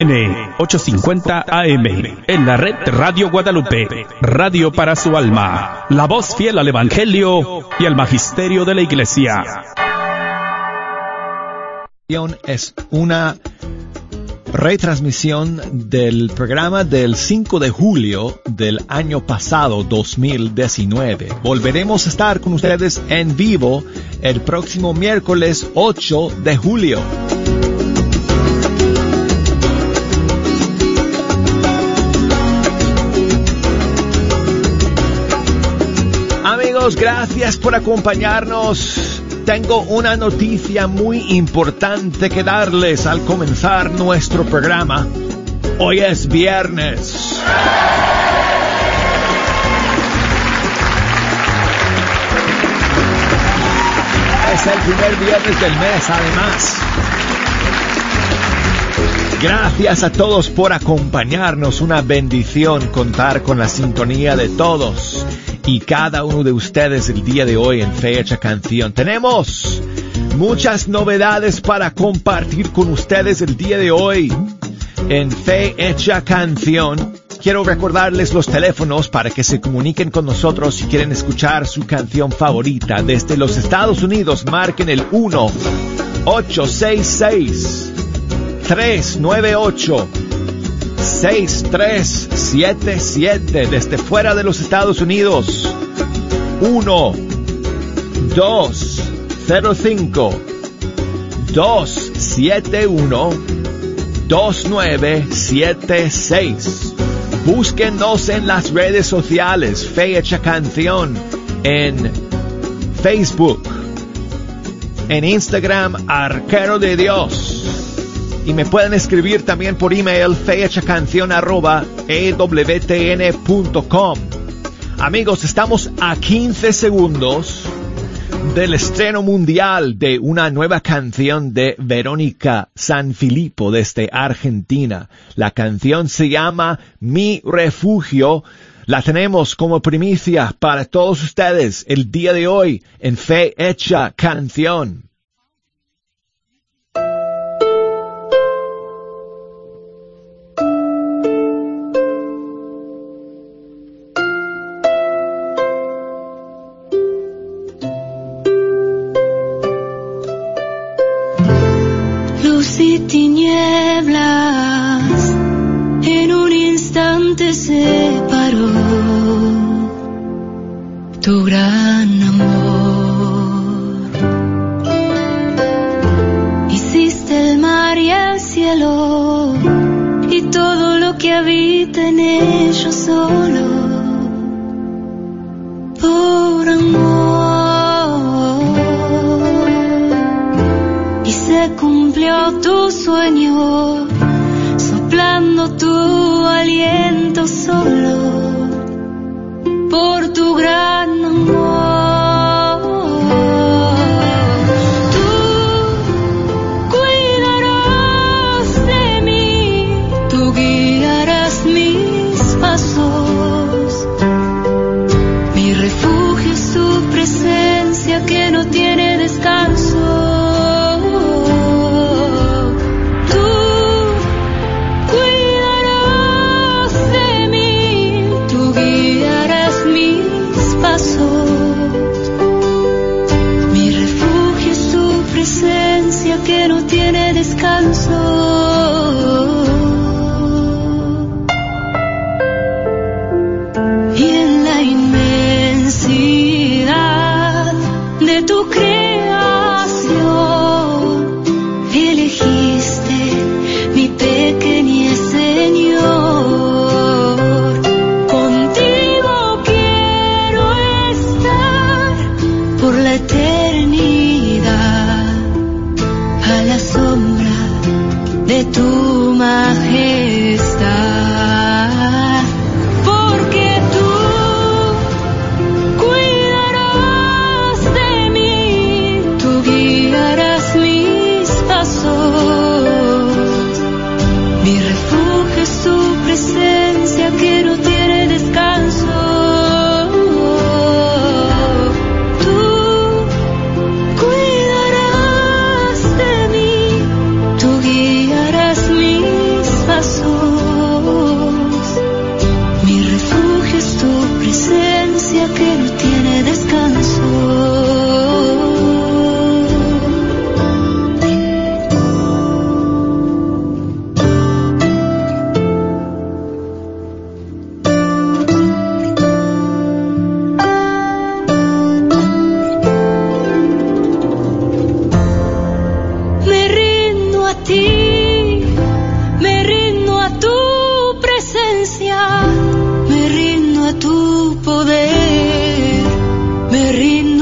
N850 AM, en la red Radio Guadalupe, radio para su alma, la voz fiel al Evangelio y al Magisterio de la Iglesia. Es una retransmisión del programa del 5 de julio del año pasado, 2019. Volveremos a estar con ustedes en vivo el próximo miércoles 8 de julio. Gracias por acompañarnos. Tengo una noticia muy importante que darles al comenzar nuestro programa. Hoy es viernes. Es el primer viernes del mes, además. Gracias a todos por acompañarnos. Una bendición contar con la sintonía de todos y cada uno de ustedes el día de hoy en Fecha Canción. Tenemos muchas novedades para compartir con ustedes el día de hoy en Fe Hecha Canción. Quiero recordarles los teléfonos para que se comuniquen con nosotros si quieren escuchar su canción favorita. Desde los Estados Unidos marquen el 1 866 398 6377 desde fuera de los Estados Unidos. 1 2 0 5 271 2976. Búsquenos en las redes sociales, Fecha Canción, en Facebook, en Instagram, Arquero de Dios y me pueden escribir también por email fechacanción@ewtn.com. Amigos, estamos a 15 segundos del estreno mundial de una nueva canción de Verónica Sanfilippo desde Argentina. La canción se llama Mi Refugio. La tenemos como primicia para todos ustedes el día de hoy en Fe Hecha Canción.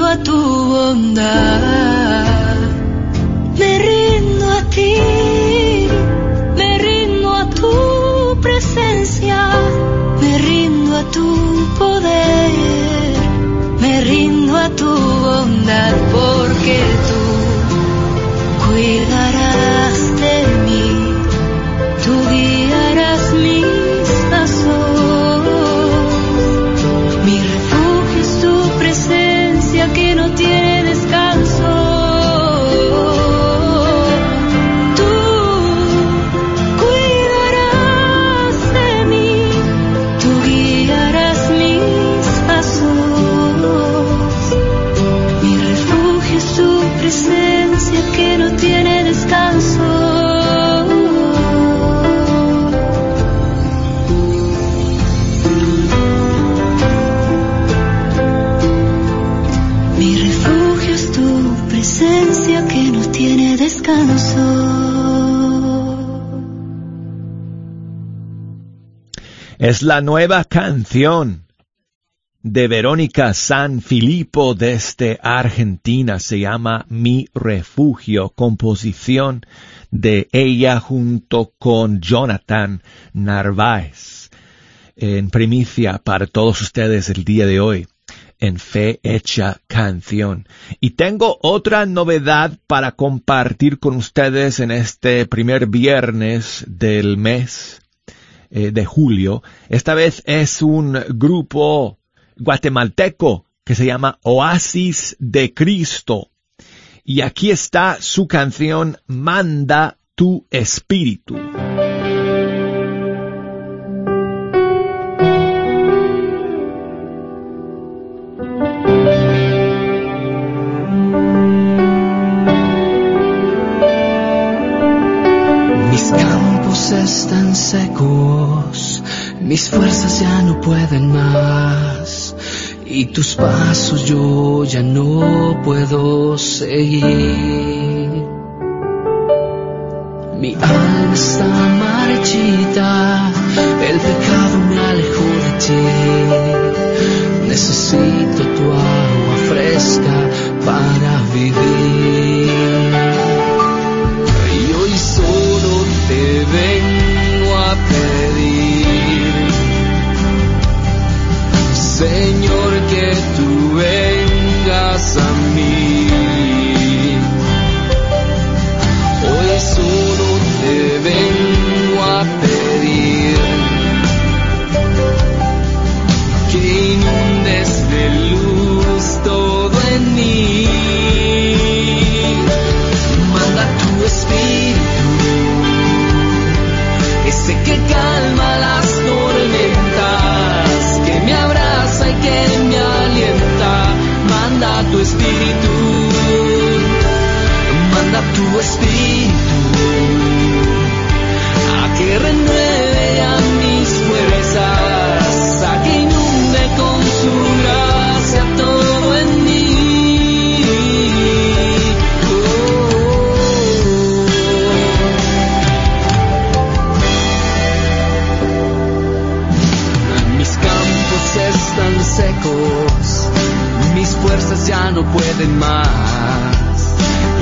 a tu bondad. Me rindo a ti. Es la nueva canción de Verónica San Filipo desde Argentina. Se llama Mi Refugio, composición de ella junto con Jonathan Narváez. En primicia para todos ustedes el día de hoy en Fe Hecha Canción. Y tengo otra novedad para compartir con ustedes en este primer viernes del mes eh, de julio. Esta vez es un grupo guatemalteco que se llama Oasis de Cristo. Y aquí está su canción Manda tu espíritu. Ya no pueden más y tus pasos yo ya no puedo seguir. Mi alma está marchita, el pecado me alejó de ti. Necesito tu agua fresca para vivir. No pueden más,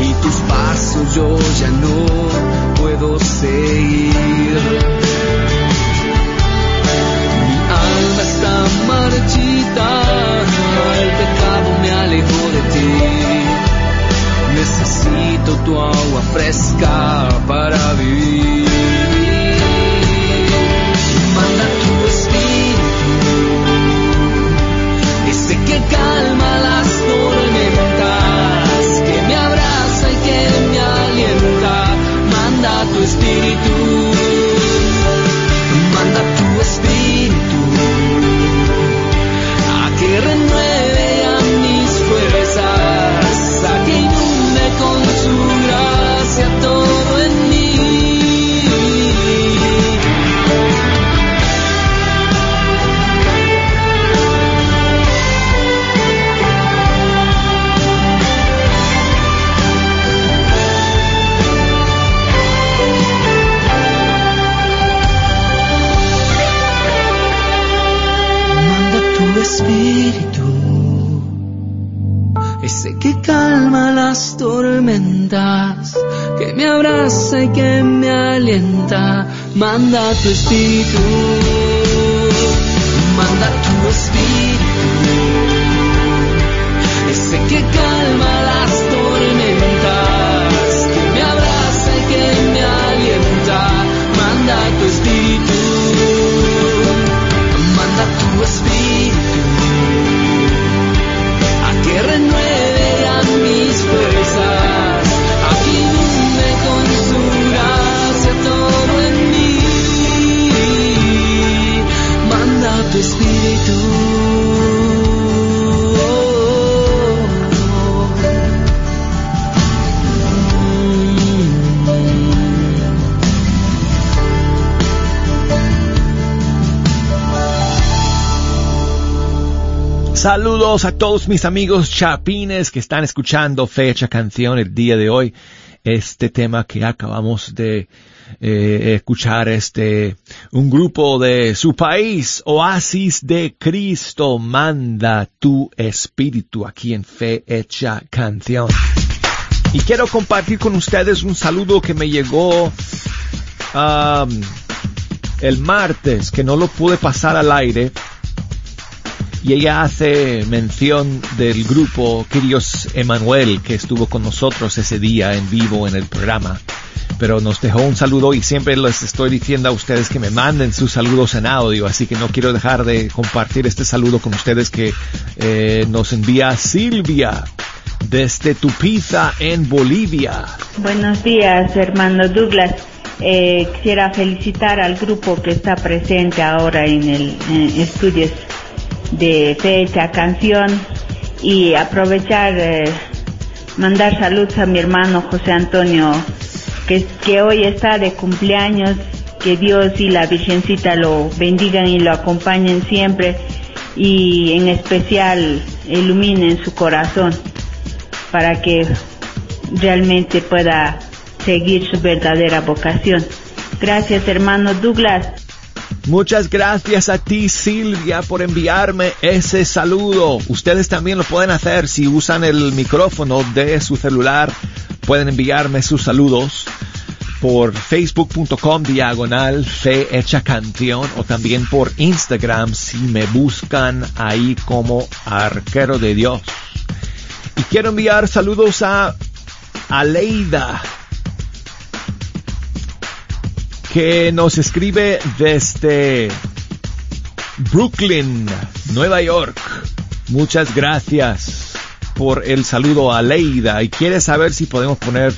y tus pasos yo ya no puedo seguir. Mi alma está marchita, el pecado me alejó de ti. Necesito tu agua fresca para vivir. Y que me alienta. Manda tu espíritu, Saludos a todos mis amigos chapines que están escuchando Fecha Canción el día de hoy. Este tema que acabamos de eh, escuchar este, un grupo de su país, Oasis de Cristo, manda tu espíritu aquí en Fe Hecha Canción. Y quiero compartir con ustedes un saludo que me llegó um, el martes, que no lo pude pasar al aire. Y ella hace mención del grupo Quirios Emanuel, que estuvo con nosotros ese día en vivo en el programa pero nos dejó un saludo y siempre les estoy diciendo a ustedes que me manden sus saludos en audio, así que no quiero dejar de compartir este saludo con ustedes que eh, nos envía Silvia desde Tupiza en Bolivia. Buenos días, hermano Douglas. Eh, quisiera felicitar al grupo que está presente ahora en el estudios de fecha, canción y aprovechar, eh, mandar saludos a mi hermano José Antonio que, que hoy está de cumpleaños, que Dios y la Virgencita lo bendigan y lo acompañen siempre y en especial iluminen su corazón para que realmente pueda seguir su verdadera vocación. Gracias hermano Douglas. Muchas gracias a ti Silvia por enviarme ese saludo. Ustedes también lo pueden hacer si usan el micrófono de su celular Pueden enviarme sus saludos por facebook.com diagonal fe hecha canción o también por Instagram si me buscan ahí como arquero de Dios. Y quiero enviar saludos a Aleida que nos escribe desde Brooklyn, Nueva York. Muchas gracias por el saludo a Leida y quiere saber si podemos poner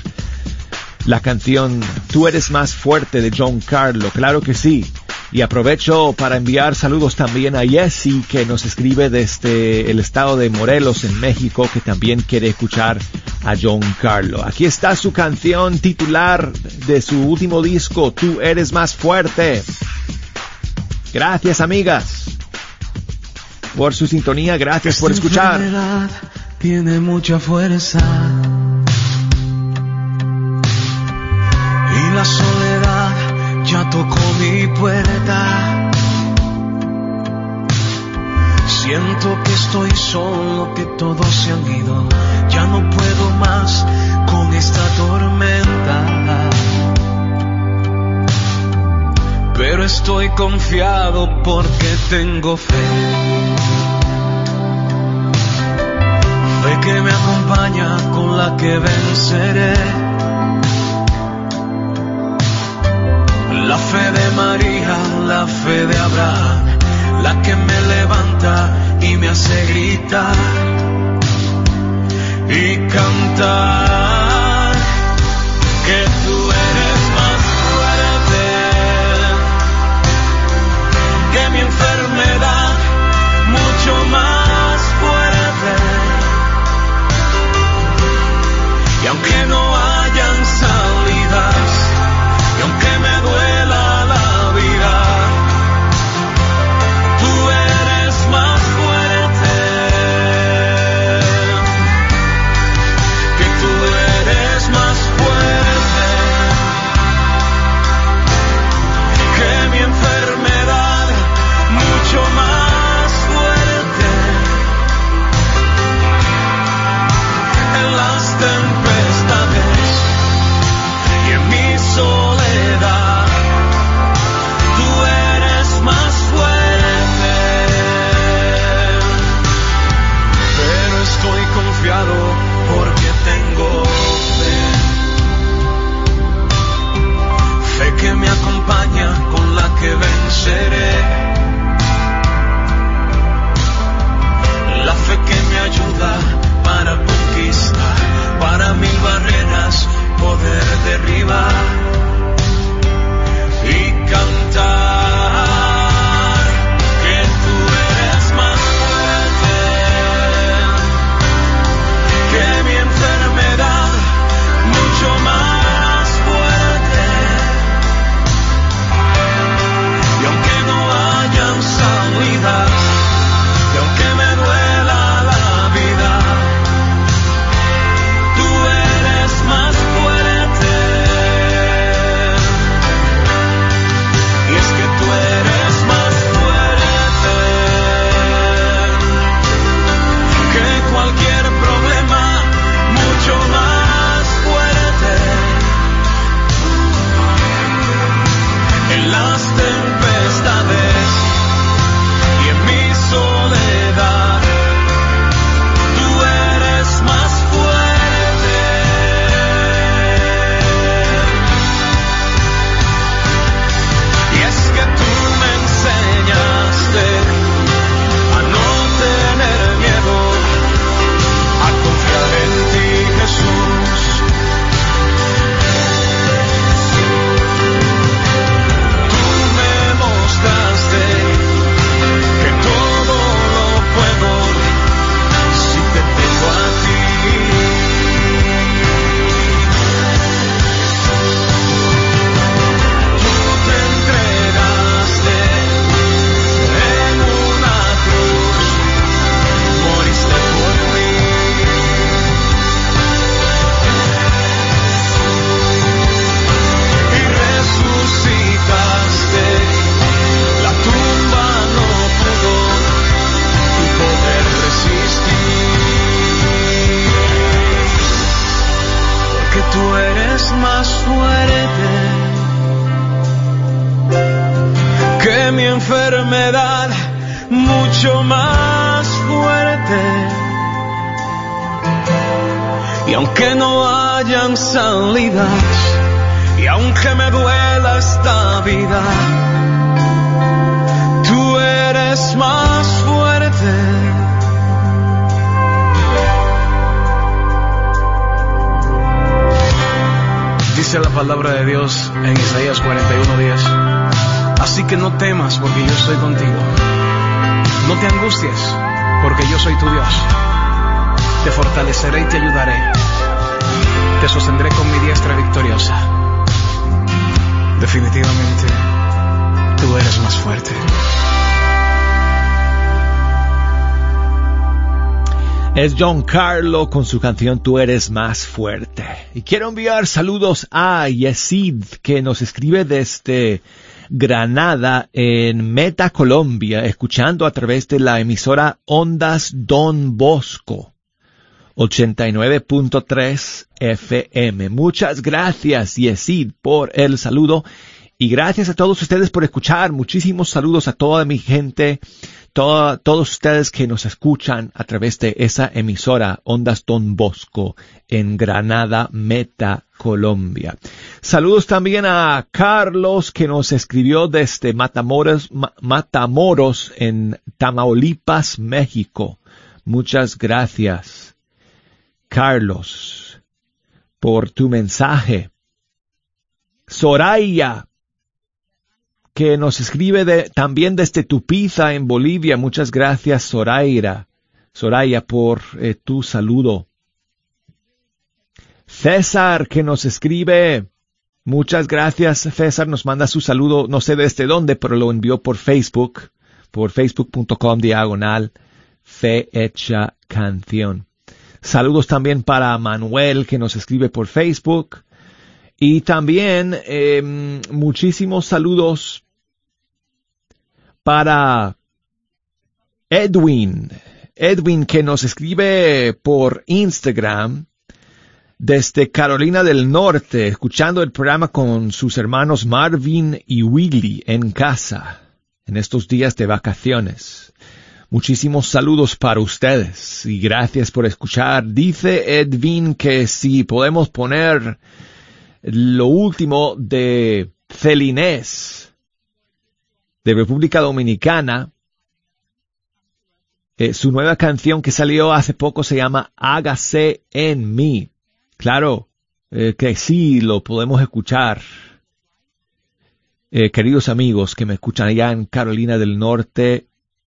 la canción Tú eres más fuerte de John Carlo. Claro que sí. Y aprovecho para enviar saludos también a Jessie que nos escribe desde el estado de Morelos en México que también quiere escuchar a John Carlo. Aquí está su canción titular de su último disco, Tú eres más fuerte. Gracias amigas por su sintonía, gracias por escuchar tiene mucha fuerza. Ya tocó mi puerta. Siento que estoy solo, que todos se han ido. Ya no puedo más con esta tormenta. Pero estoy confiado porque tengo fe. que me acompaña, con la que venceré. La fe de María, la fe de Abraham, la que me levanta y me hace gritar y cantar que no temas porque yo estoy contigo. No te angusties porque yo soy tu Dios. Te fortaleceré y te ayudaré. Te sostendré con mi diestra victoriosa. Definitivamente, tú eres más fuerte. Es John Carlo con su canción Tú eres más fuerte. Y quiero enviar saludos a Yesid que nos escribe desde Granada en Meta, Colombia, escuchando a través de la emisora Ondas Don Bosco. 89.3 FM. Muchas gracias, Yesid, por el saludo. Y gracias a todos ustedes por escuchar. Muchísimos saludos a toda mi gente todos ustedes que nos escuchan a través de esa emisora Ondas Don Bosco en Granada, Meta, Colombia. Saludos también a Carlos que nos escribió desde Matamoros, Matamoros en Tamaulipas, México. Muchas gracias, Carlos, por tu mensaje. Soraya que nos escribe también desde Tupiza en Bolivia. Muchas gracias, Zoraira. Soraya, por eh, tu saludo. César, que nos escribe. Muchas gracias, César. Nos manda su saludo, no sé desde dónde, pero lo envió por Facebook, por facebook.com diagonal fe hecha canción. Saludos también para Manuel, que nos escribe por Facebook. Y también em, muchísimos saludos para Edwin. Edwin que nos escribe por Instagram desde Carolina del Norte, escuchando el programa con sus hermanos Marvin y Willy en casa, en estos días de vacaciones. Muchísimos saludos para ustedes y gracias por escuchar. Dice Edwin que si podemos poner lo último de Celinés de República Dominicana. Eh, su nueva canción que salió hace poco se llama Hágase en mí. Claro, eh, que sí lo podemos escuchar. Eh, queridos amigos que me escuchan allá en Carolina del Norte,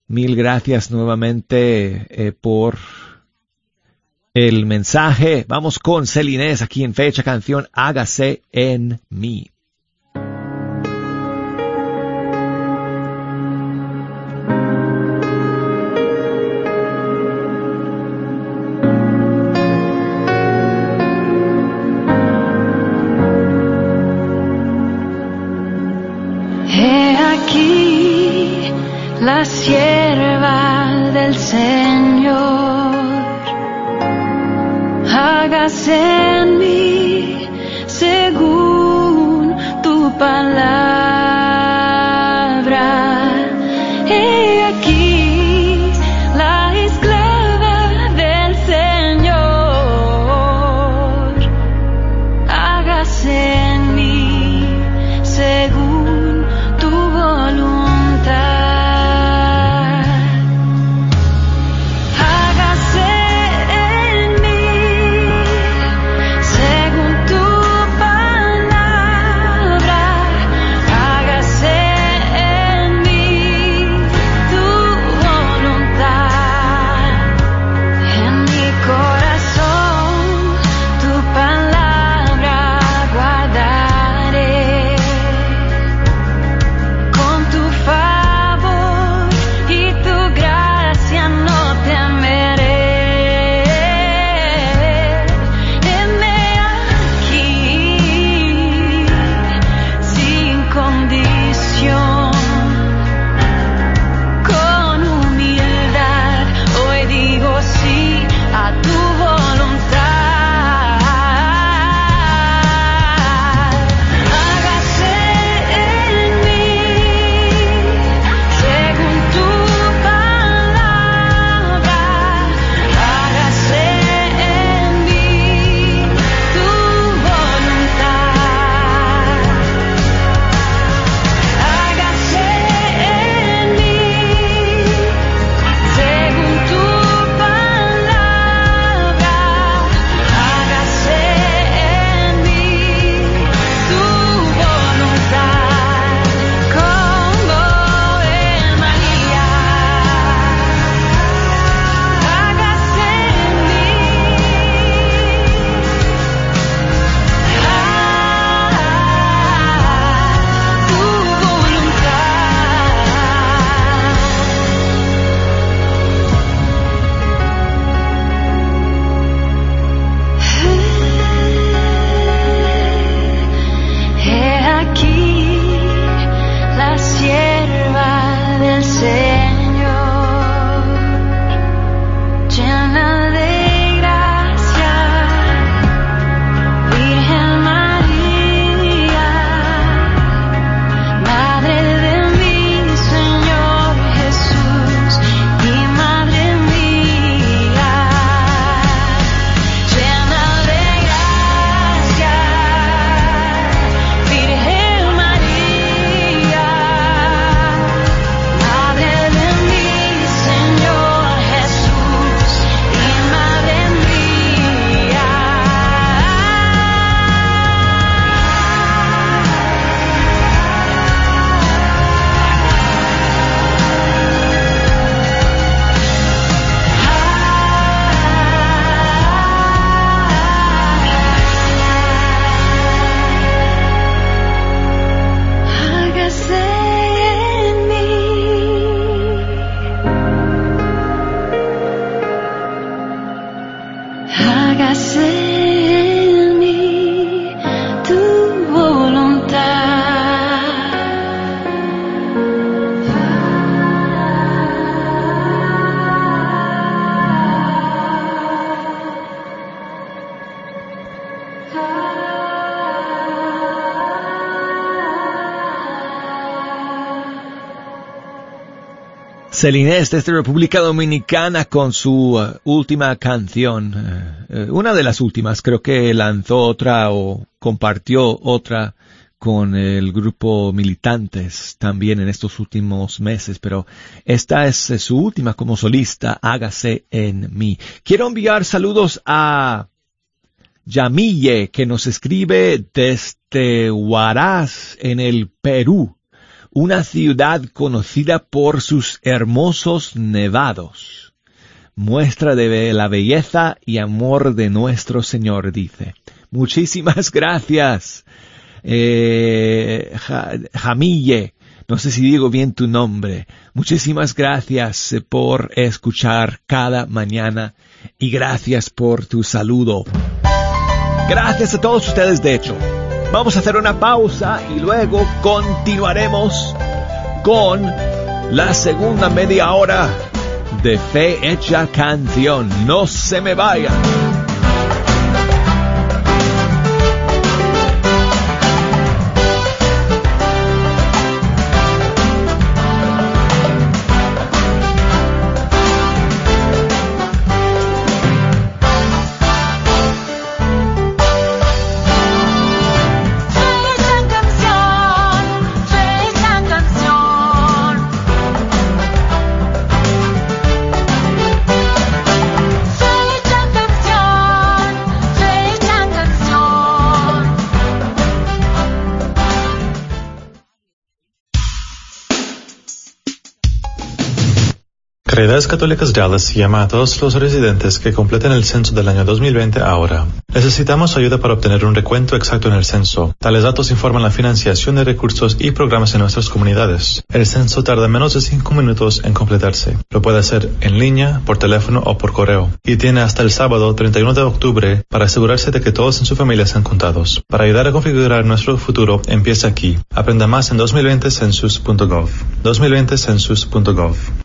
mil gracias nuevamente por el mensaje. Vamos con Celinés aquí en Fecha Canción Hágase en mí. Celinés desde República Dominicana con su uh, última canción, uh, una de las últimas, creo que lanzó otra o compartió otra con el grupo Militantes también en estos últimos meses, pero esta es su última como solista, Hágase en mí. Quiero enviar saludos a Yamille, que nos escribe desde Huaraz, en el Perú una ciudad conocida por sus hermosos nevados. Muestra de la belleza y amor de nuestro Señor, dice. Muchísimas gracias, eh, Jamille. No sé si digo bien tu nombre. Muchísimas gracias por escuchar cada mañana y gracias por tu saludo. Gracias a todos ustedes, de hecho. Vamos a hacer una pausa y luego continuaremos con la segunda media hora de Fe Hecha Canción. No se me vayan. Caridades Católicas Dallas llama a todos los residentes que completen el censo del año 2020 ahora. Necesitamos ayuda para obtener un recuento exacto en el censo. Tales datos informan la financiación de recursos y programas en nuestras comunidades. El censo tarda menos de cinco minutos en completarse. Lo puede hacer en línea, por teléfono o por correo. Y tiene hasta el sábado 31 de octubre para asegurarse de que todos en su familia sean contados. Para ayudar a configurar nuestro futuro, empieza aquí. Aprenda más en 2020census.gov. 2020census.gov.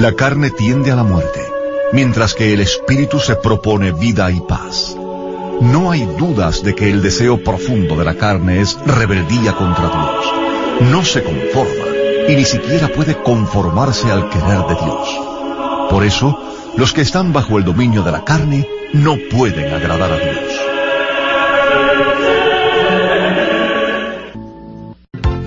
La carne tiende a la muerte, mientras que el espíritu se propone vida y paz. No hay dudas de que el deseo profundo de la carne es rebeldía contra Dios. No se conforma y ni siquiera puede conformarse al querer de Dios. Por eso, los que están bajo el dominio de la carne no pueden agradar a Dios.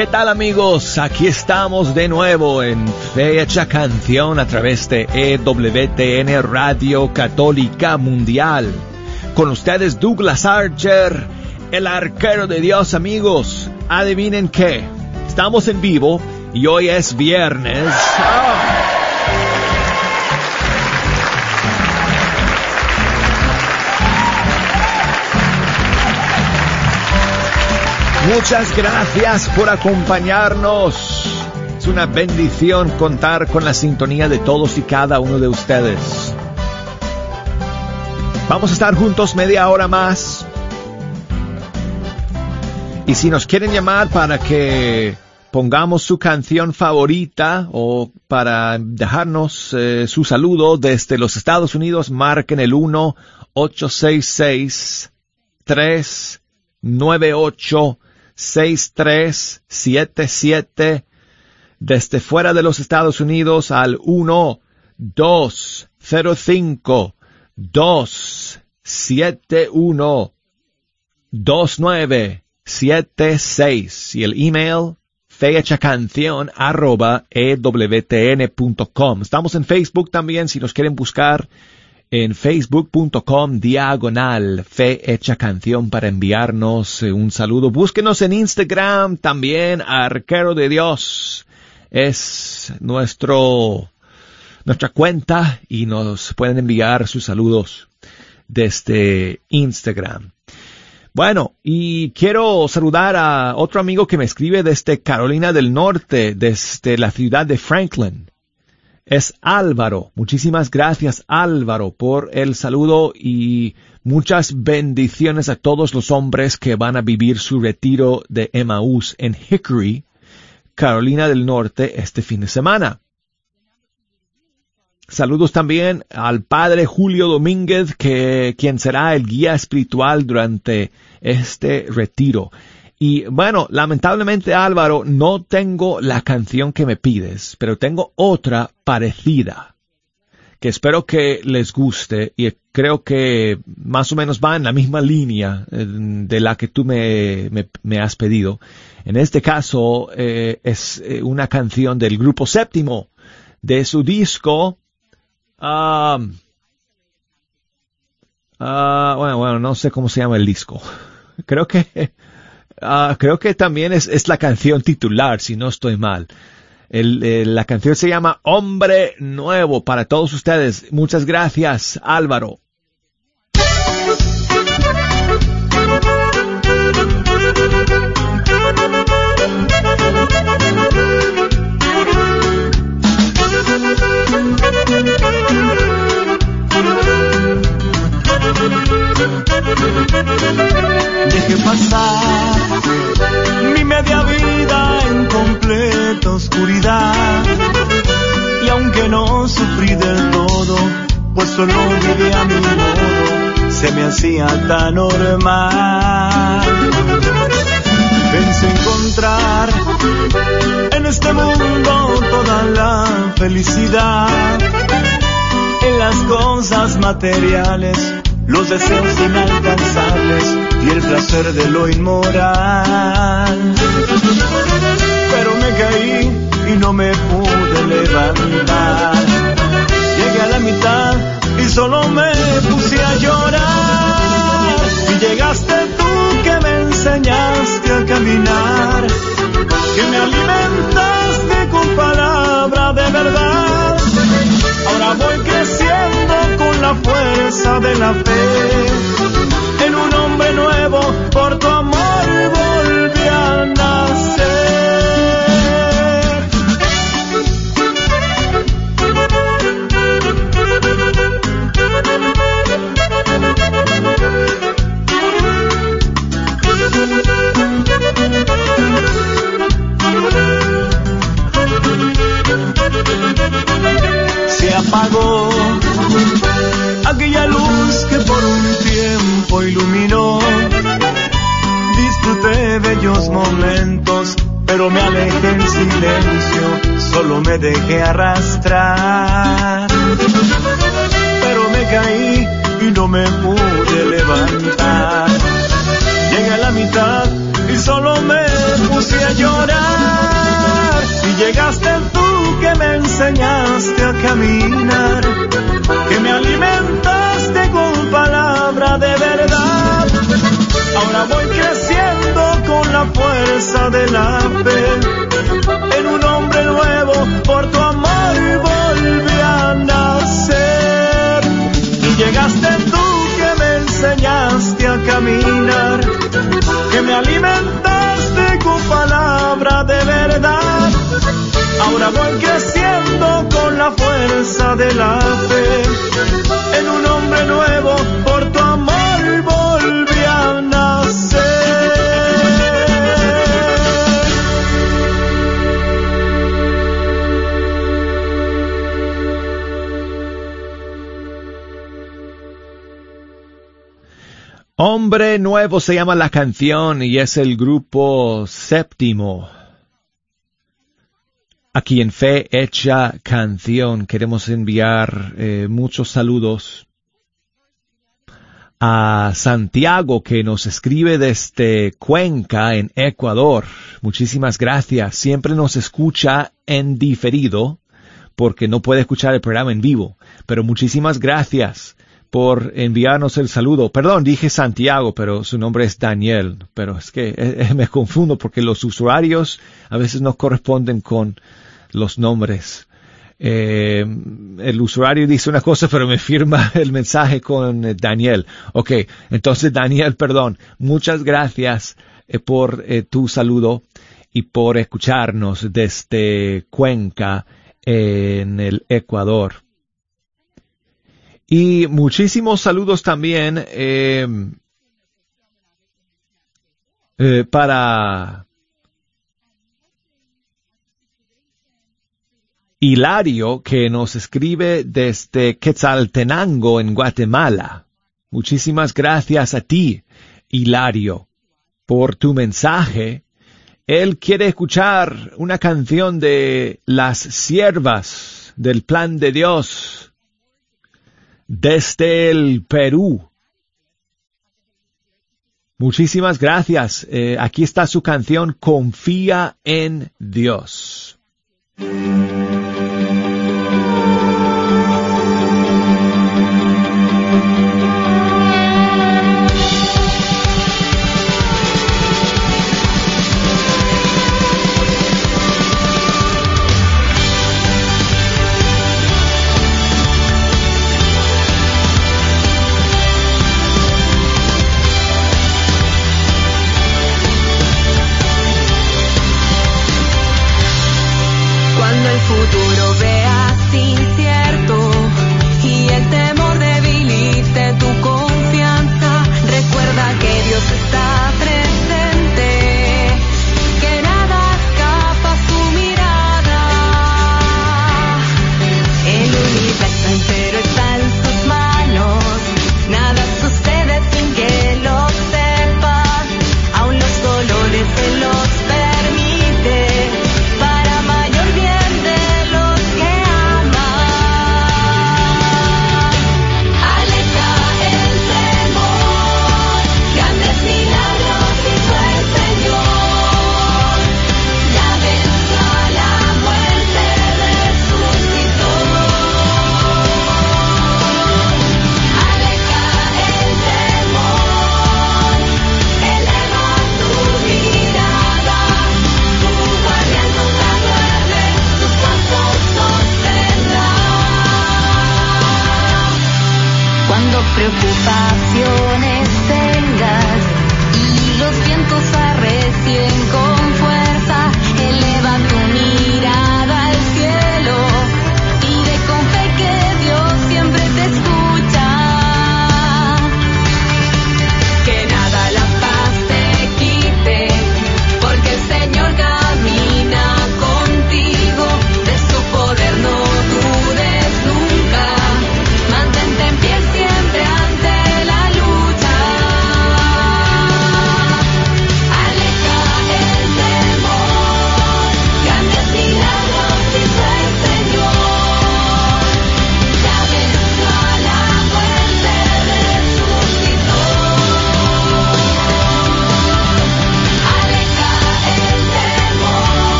¿Qué tal amigos? Aquí estamos de nuevo en Fecha Canción a través de EWTN Radio Católica Mundial. Con ustedes Douglas Archer, el arquero de Dios amigos. Adivinen qué, estamos en vivo y hoy es viernes. Muchas gracias por acompañarnos. Es una bendición contar con la sintonía de todos y cada uno de ustedes. Vamos a estar juntos media hora más. Y si nos quieren llamar para que pongamos su canción favorita o para dejarnos eh, su saludo desde los Estados Unidos, marquen el 1 866 398 6377 desde fuera de los Estados Unidos al 1 205 271 2976 y el email fechacanción arroba ewtn.com. Estamos en Facebook también si nos quieren buscar en facebook.com diagonal fe hecha canción para enviarnos eh, un saludo. Búsquenos en Instagram también, arquero de Dios. Es nuestro, nuestra cuenta y nos pueden enviar sus saludos desde Instagram. Bueno, y quiero saludar a otro amigo que me escribe desde Carolina del Norte, desde la ciudad de Franklin es Álvaro. Muchísimas gracias Álvaro por el saludo y muchas bendiciones a todos los hombres que van a vivir su retiro de Emmaús en Hickory, Carolina del Norte este fin de semana. Saludos también al padre Julio Domínguez, que, quien será el guía espiritual durante este retiro. Y bueno, lamentablemente Álvaro, no tengo la canción que me pides, pero tengo otra parecida, que espero que les guste y creo que más o menos va en la misma línea eh, de la que tú me, me, has pedido. En este caso eh, es eh, una canción del grupo séptimo de su disco. ah bueno, bueno, no sé cómo se llama el disco. Creo que Ah, creo que también es, es, la canción titular, si no estoy mal. Eh, la canción se llama Hombre Nuevo para todos ustedes. Muchas gracias, Álvaro. Deje pasar hacía tan normal. Pensé encontrar en este mundo toda la felicidad, en las cosas materiales los deseos inalcanzables y el placer de lo inmoral. Pero me caí y no me pude levantar. Caminar, que me alimentaste con palabra de verdad. Ahora voy creciendo con la fuerza de la fe. En un hombre nuevo, por tu amor volví a nacer. Solo me Nuevo se llama la canción y es el grupo séptimo. Aquí en Fe Hecha Canción queremos enviar eh, muchos saludos a Santiago que nos escribe desde Cuenca en Ecuador. Muchísimas gracias. Siempre nos escucha en diferido porque no puede escuchar el programa en vivo. Pero muchísimas gracias por enviarnos el saludo. Perdón, dije Santiago, pero su nombre es Daniel. Pero es que eh, eh, me confundo porque los usuarios a veces no corresponden con los nombres. Eh, el usuario dice una cosa, pero me firma el mensaje con Daniel. Ok, entonces Daniel, perdón. Muchas gracias por tu saludo y por escucharnos desde Cuenca en el Ecuador. Y muchísimos saludos también eh, eh, para Hilario, que nos escribe desde Quetzaltenango, en Guatemala. Muchísimas gracias a ti, Hilario, por tu mensaje. Él quiere escuchar una canción de las siervas del plan de Dios desde el Perú. Muchísimas gracias. Eh, aquí está su canción Confía en Dios.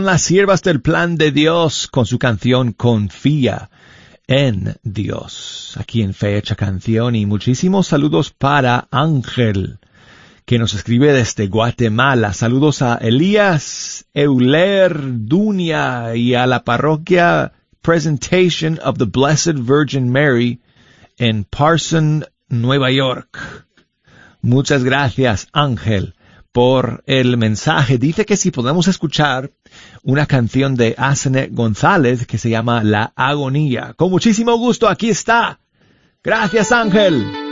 Con las siervas del plan de Dios con su canción Confía en Dios. Aquí en Fecha Canción y muchísimos saludos para Ángel que nos escribe desde Guatemala. Saludos a Elías Euler Dunia y a la parroquia Presentation of the Blessed Virgin Mary en Parson, Nueva York. Muchas gracias, Ángel, por el mensaje. Dice que si podemos escuchar una canción de Asene González que se llama La Agonía. Con muchísimo gusto, aquí está. Gracias, Ángel.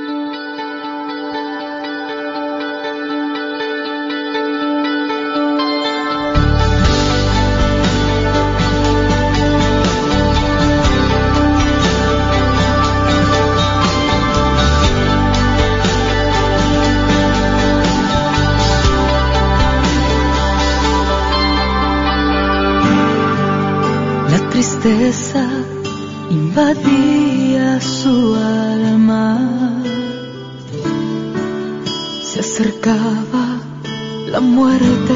Acercaba la muerte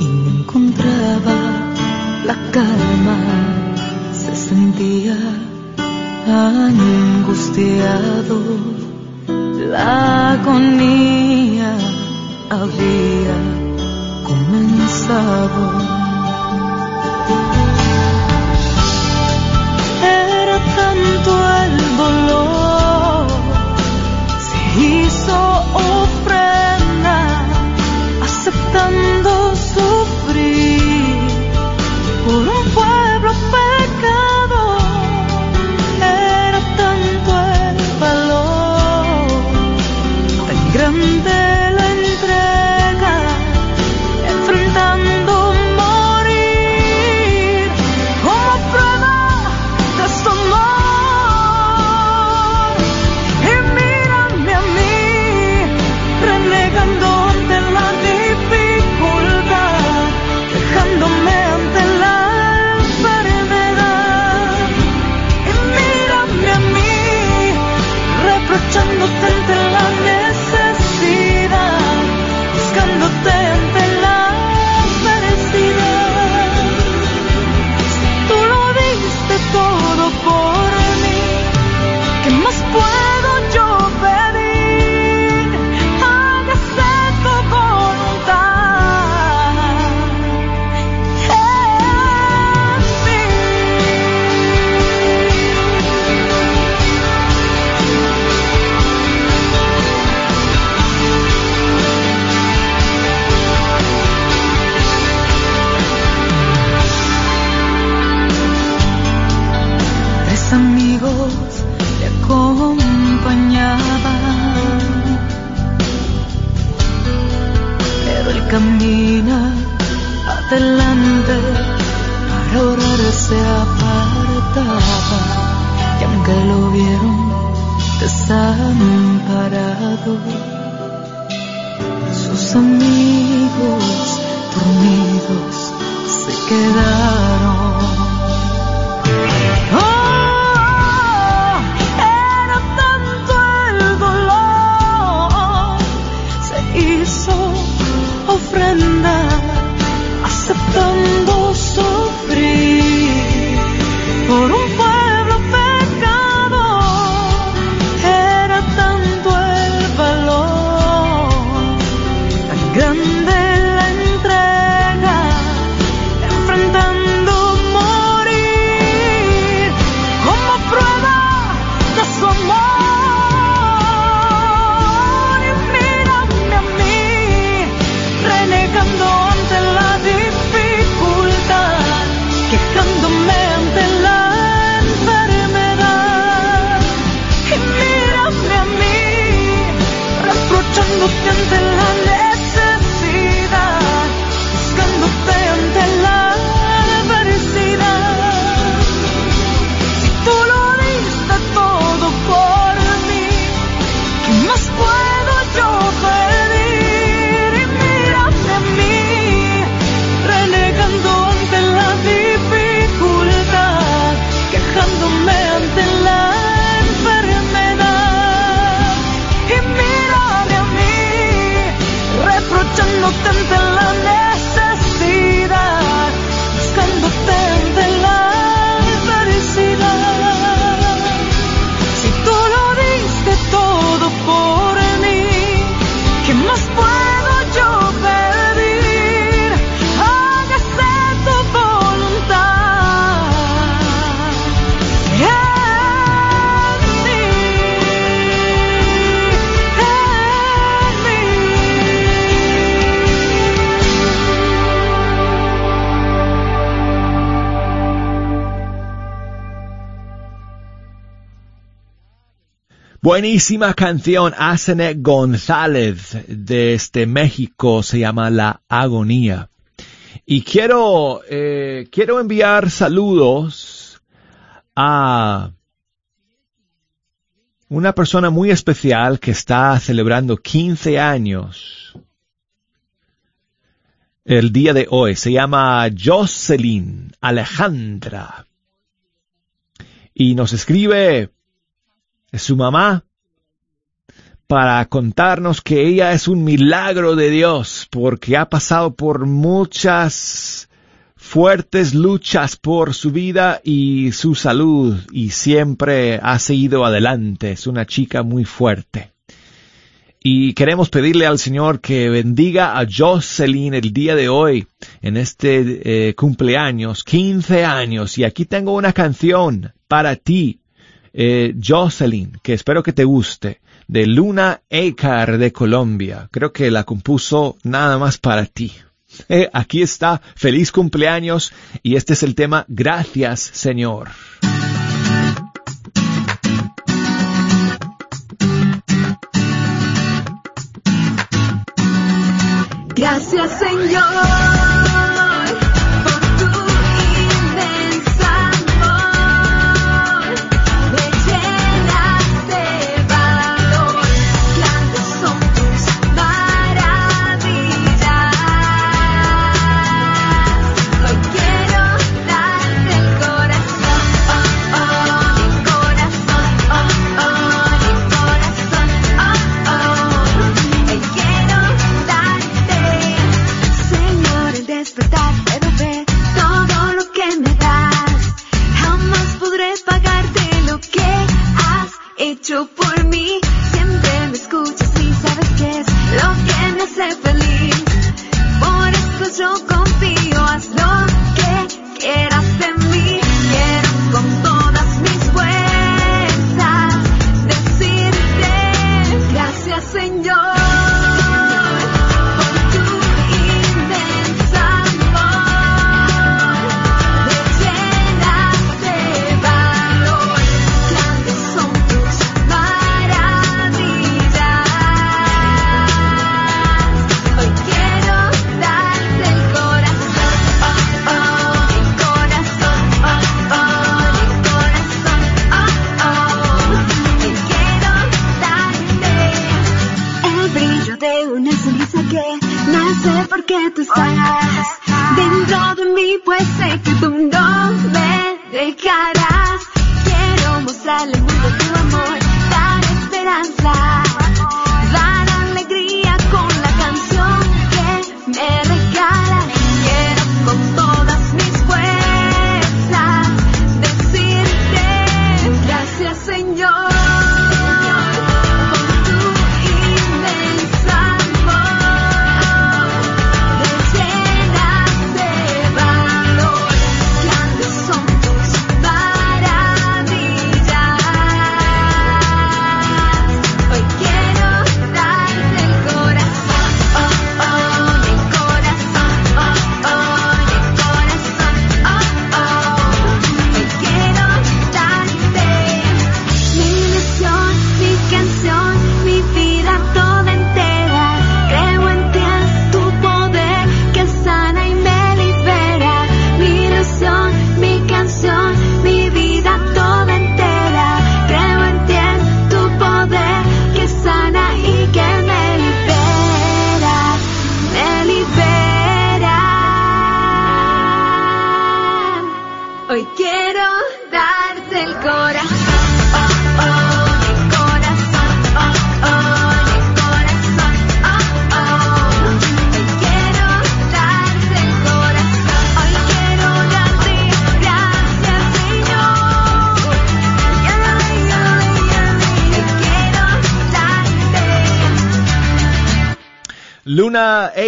y no encontraba la calma. Se sentía angustiado. La agonía había comenzado. cantando Buenísima canción, Asenet González, desde México, se llama La Agonía. Y quiero, eh, quiero enviar saludos a una persona muy especial que está celebrando 15 años el día de hoy. Se llama Jocelyn Alejandra. Y nos escribe su mamá para contarnos que ella es un milagro de Dios porque ha pasado por muchas fuertes luchas por su vida y su salud y siempre ha seguido adelante. Es una chica muy fuerte. Y queremos pedirle al Señor que bendiga a Jocelyn el día de hoy, en este eh, cumpleaños, 15 años. Y aquí tengo una canción para ti, eh, Jocelyn, que espero que te guste, de Luna Ecar de Colombia. Creo que la compuso nada más para ti. Eh, aquí está, feliz cumpleaños y este es el tema Gracias Señor.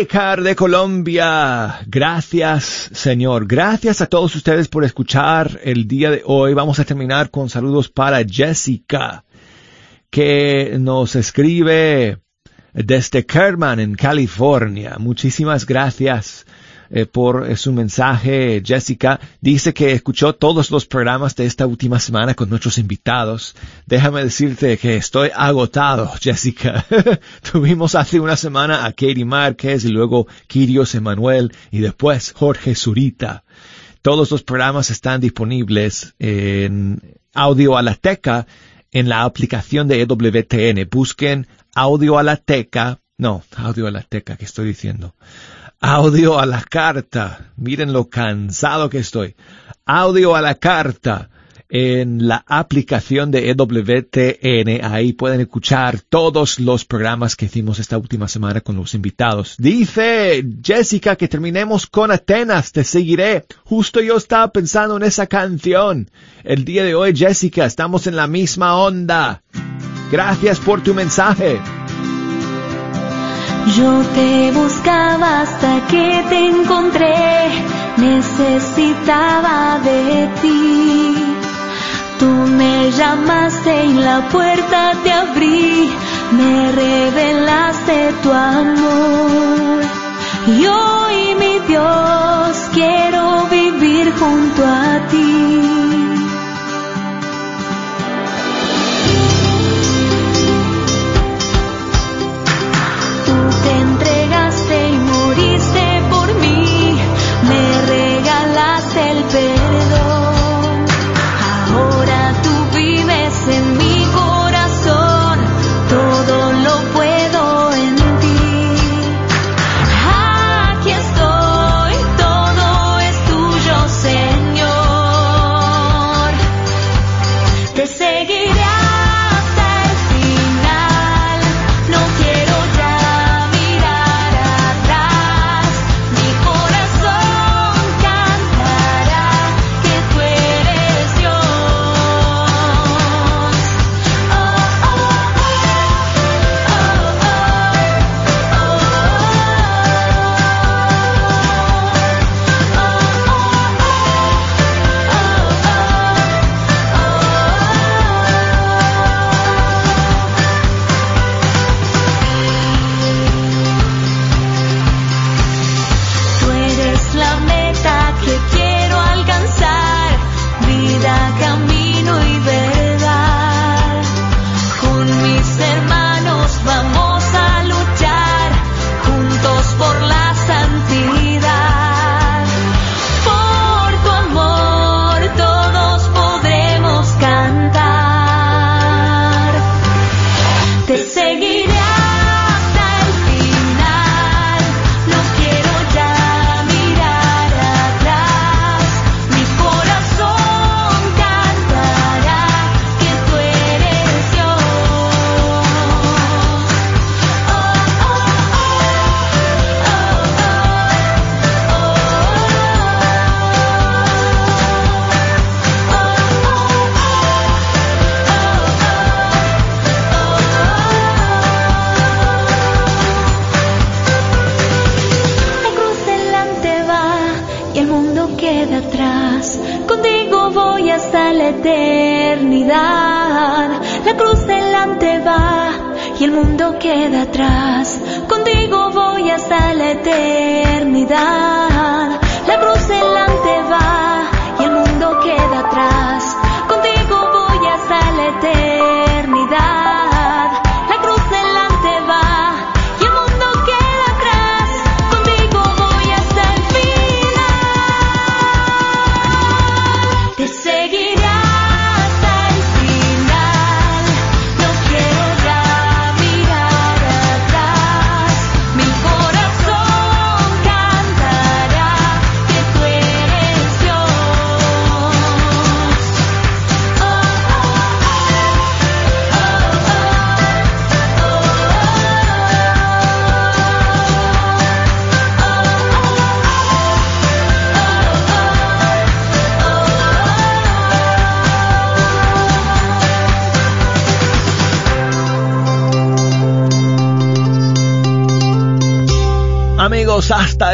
De Colombia. Gracias, Señor. Gracias a todos ustedes por escuchar el día de hoy. Vamos a terminar con saludos para Jessica, que nos escribe desde Kerman, en California. Muchísimas gracias eh, por eh, su mensaje. Jessica dice que escuchó todos los programas de esta última semana con nuestros invitados. Déjame decirte que estoy agotado, Jessica. Tuvimos hace una semana a Katie Márquez y luego Kirios Emanuel y después Jorge Zurita. Todos los programas están disponibles en audio a la teca en la aplicación de EWTN. Busquen audio a la teca. No, audio a la teca, que estoy diciendo? Audio a la carta. Miren lo cansado que estoy. Audio a la carta en la aplicación de EWTN. Ahí pueden escuchar todos los programas que hicimos esta última semana con los invitados. Dice Jessica que terminemos con Atenas. Te seguiré. Justo yo estaba pensando en esa canción. El día de hoy, Jessica, estamos en la misma onda. Gracias por tu mensaje. Yo te buscaba hasta que te encontré, necesitaba de ti. Tú me llamaste y la puerta te abrí, me revelaste tu amor. Y mi Dios quiero vivir junto a ti.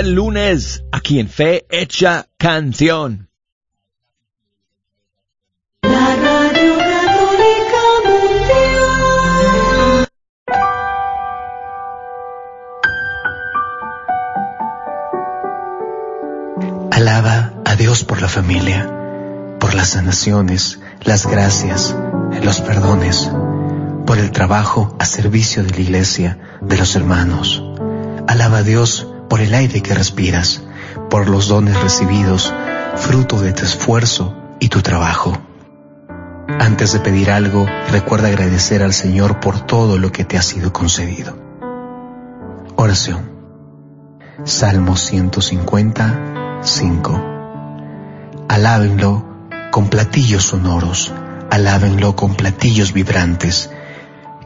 El lunes aquí en Fe Hecha Canción. Alaba a Dios por la familia, por las sanaciones, las gracias, los perdones, por el trabajo a servicio de la iglesia, de los hermanos. Alaba a Dios por el aire que respiras, por los dones recibidos, fruto de tu esfuerzo y tu trabajo. Antes de pedir algo, recuerda agradecer al Señor por todo lo que te ha sido concedido. Oración. Salmo 150, Alábenlo con platillos sonoros, alábenlo con platillos vibrantes,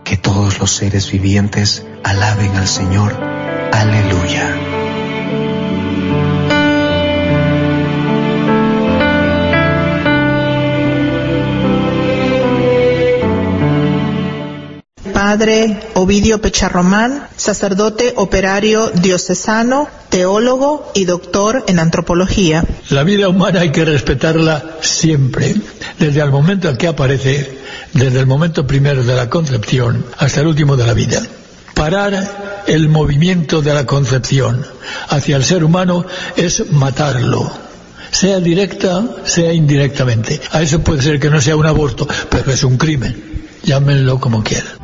que todos los seres vivientes alaben al Señor. Aleluya. Padre Ovidio Pecharromán, sacerdote operario diocesano, teólogo y doctor en antropología. La vida humana hay que respetarla siempre, desde el momento en que aparece, desde el momento primero de la concepción hasta el último de la vida. Parar el movimiento de la concepción hacia el ser humano es matarlo sea directa, sea indirectamente. A eso puede ser que no sea un aborto, pero es un crimen. Llámenlo como quieran.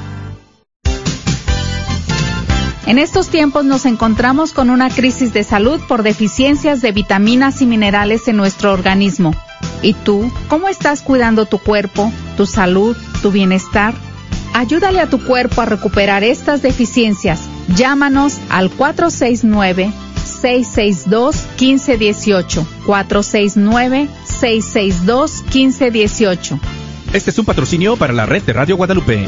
En estos tiempos nos encontramos con una crisis de salud por deficiencias de vitaminas y minerales en nuestro organismo. ¿Y tú, cómo estás cuidando tu cuerpo, tu salud, tu bienestar? Ayúdale a tu cuerpo a recuperar estas deficiencias. Llámanos al 469 662-1518. 469-662-1518. Este es un patrocinio para la red de Radio Guadalupe.